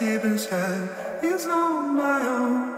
deep inside is on my own.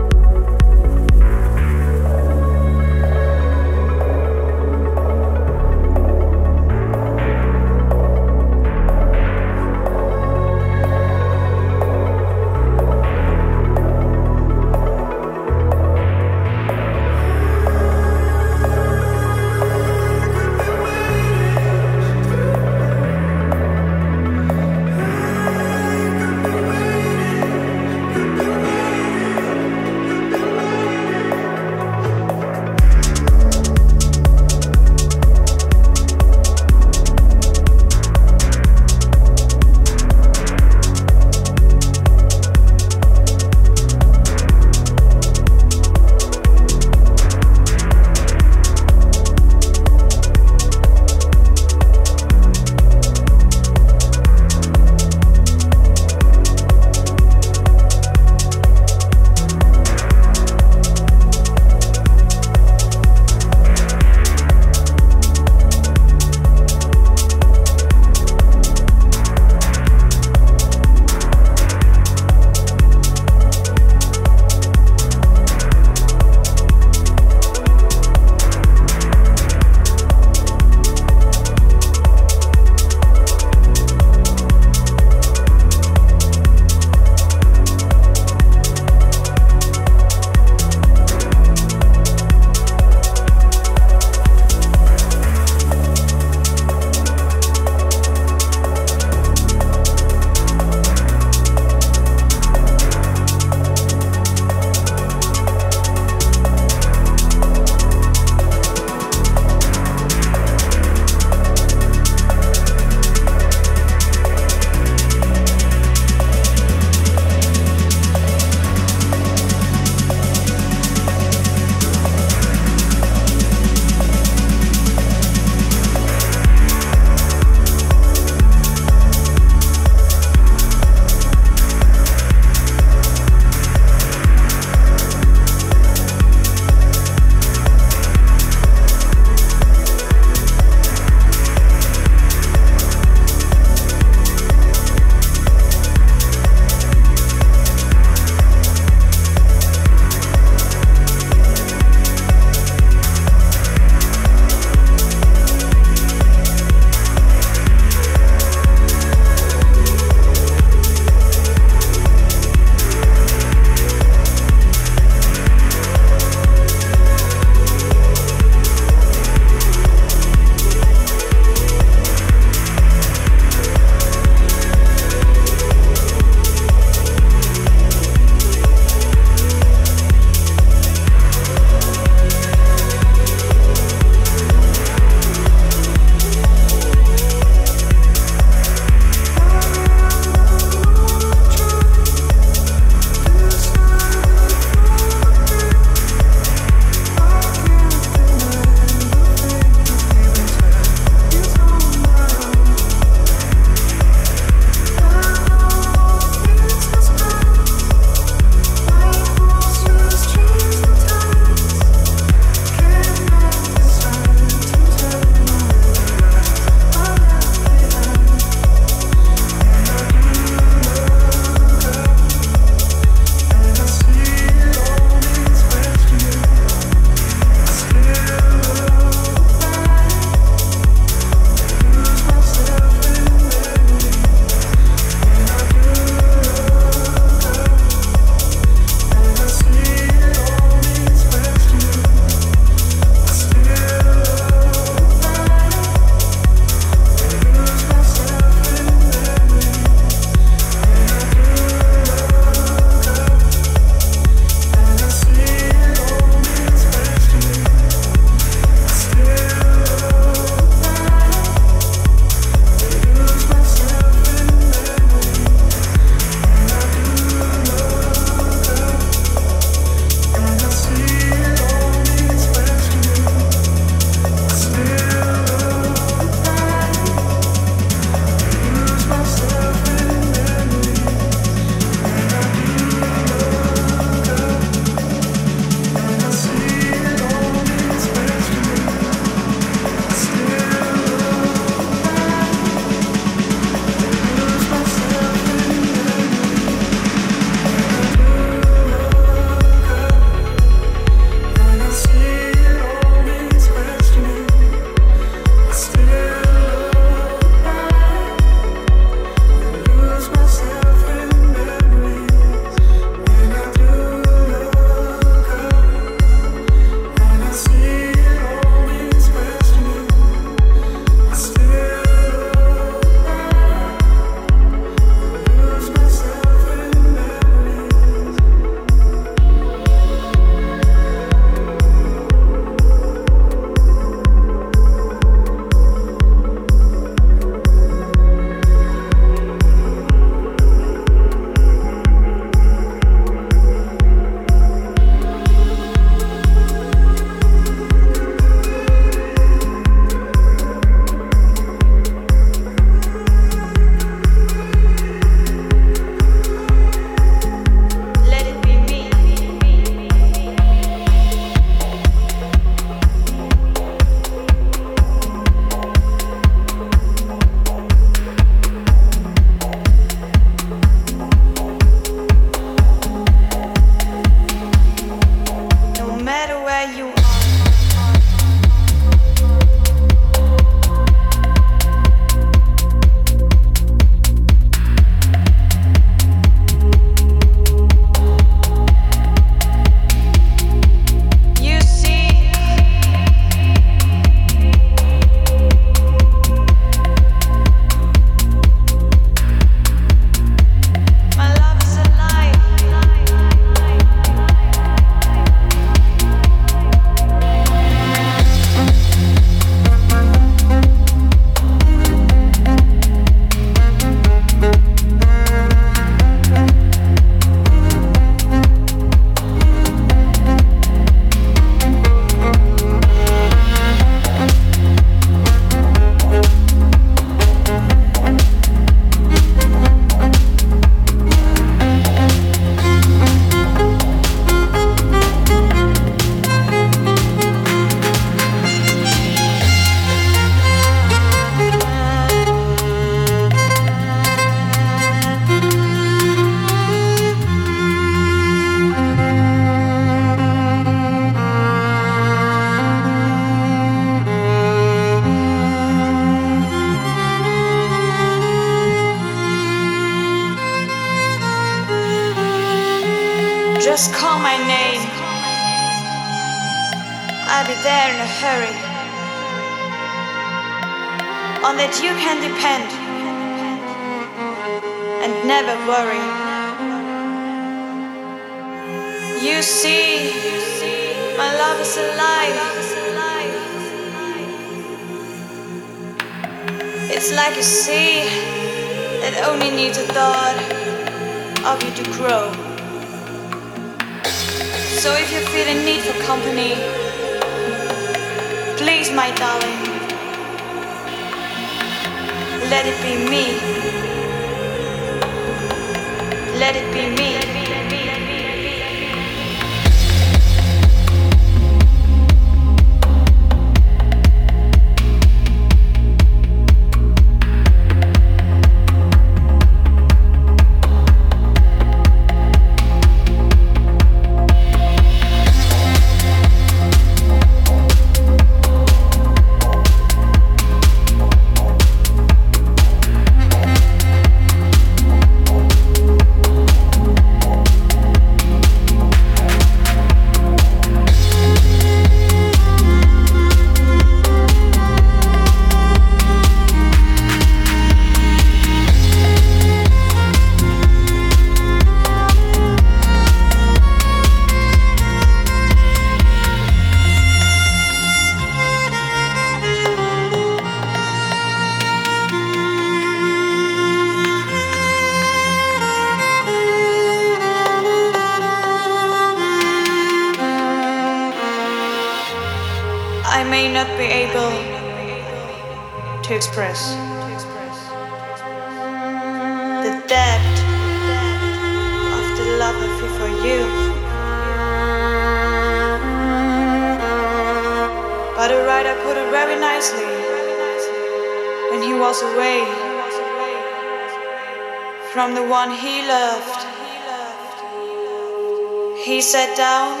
Sat down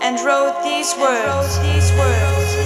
and wrote these words.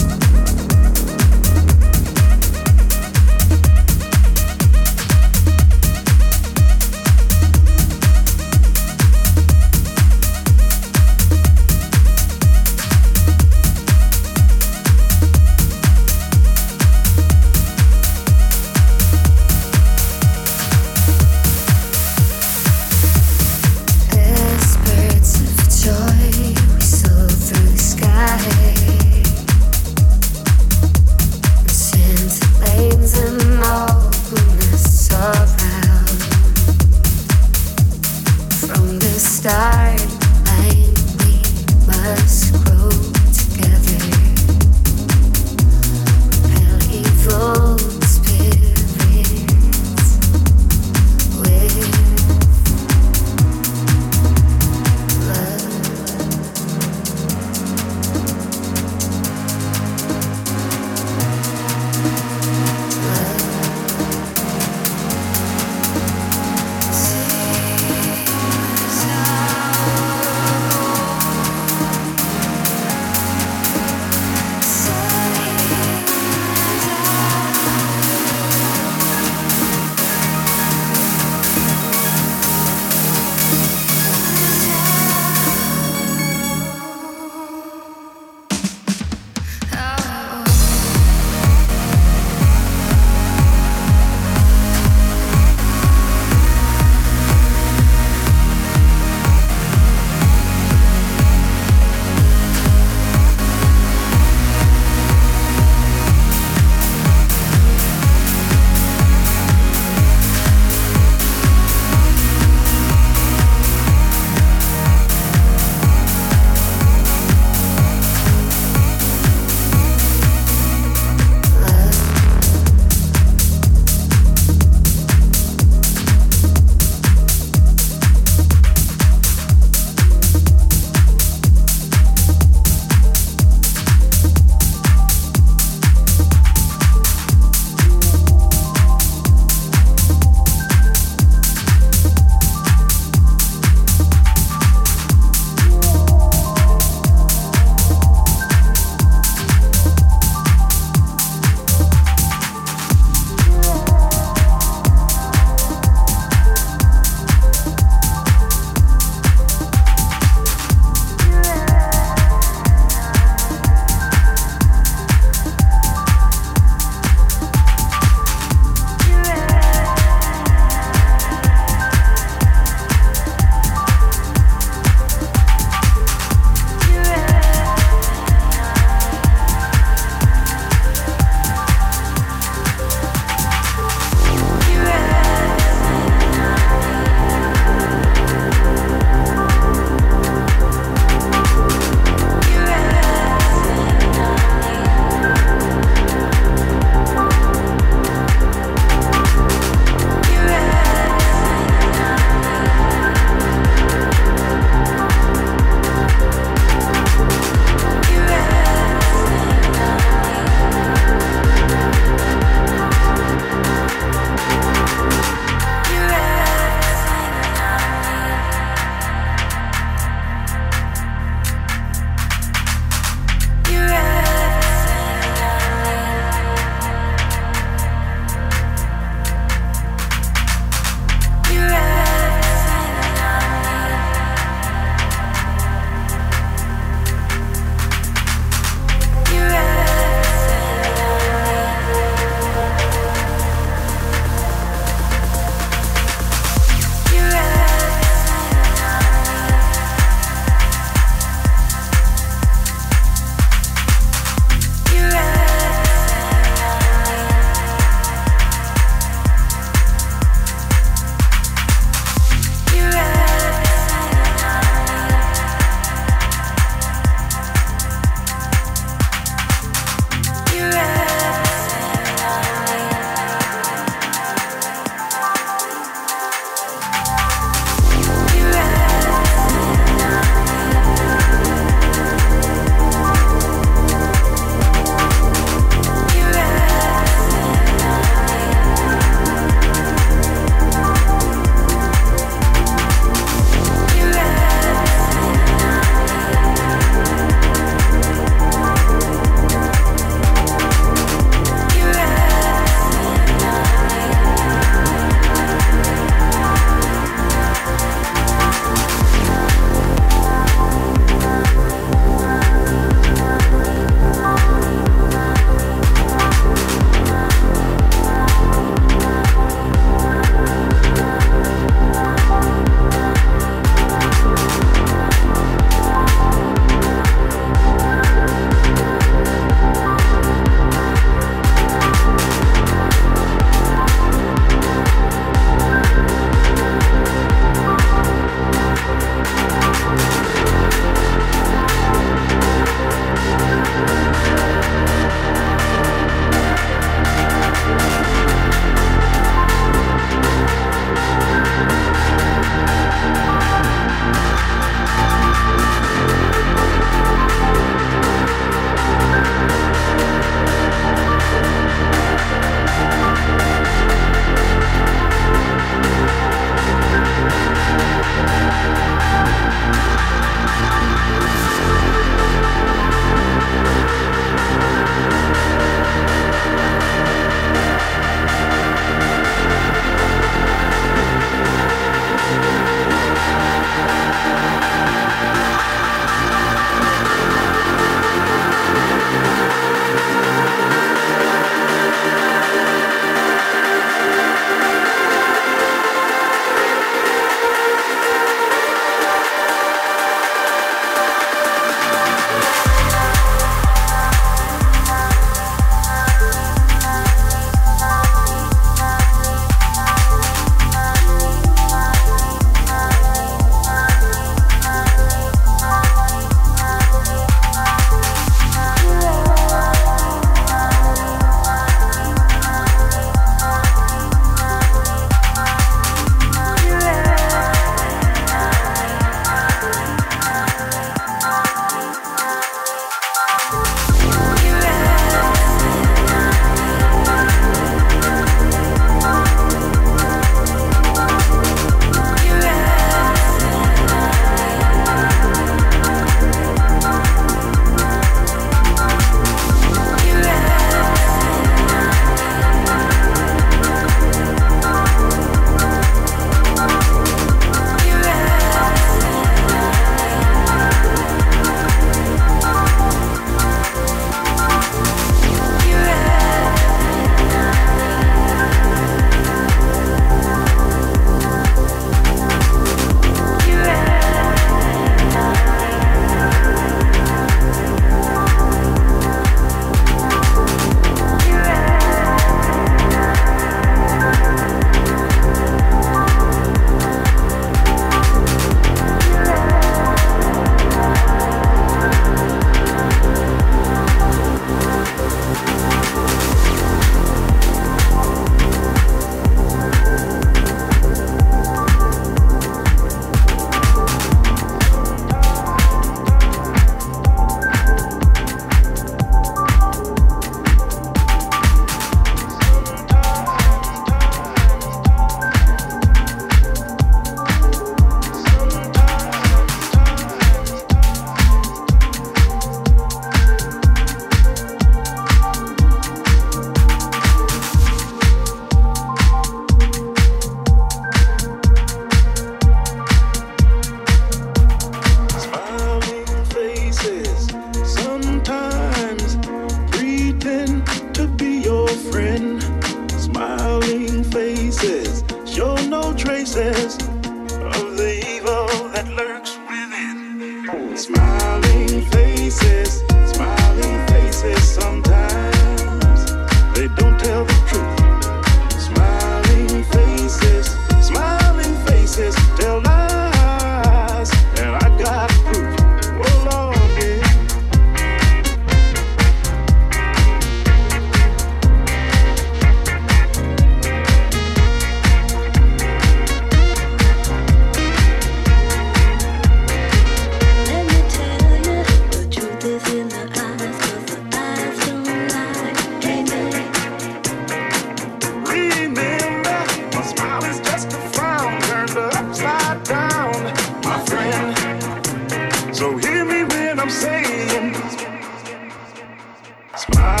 Smile.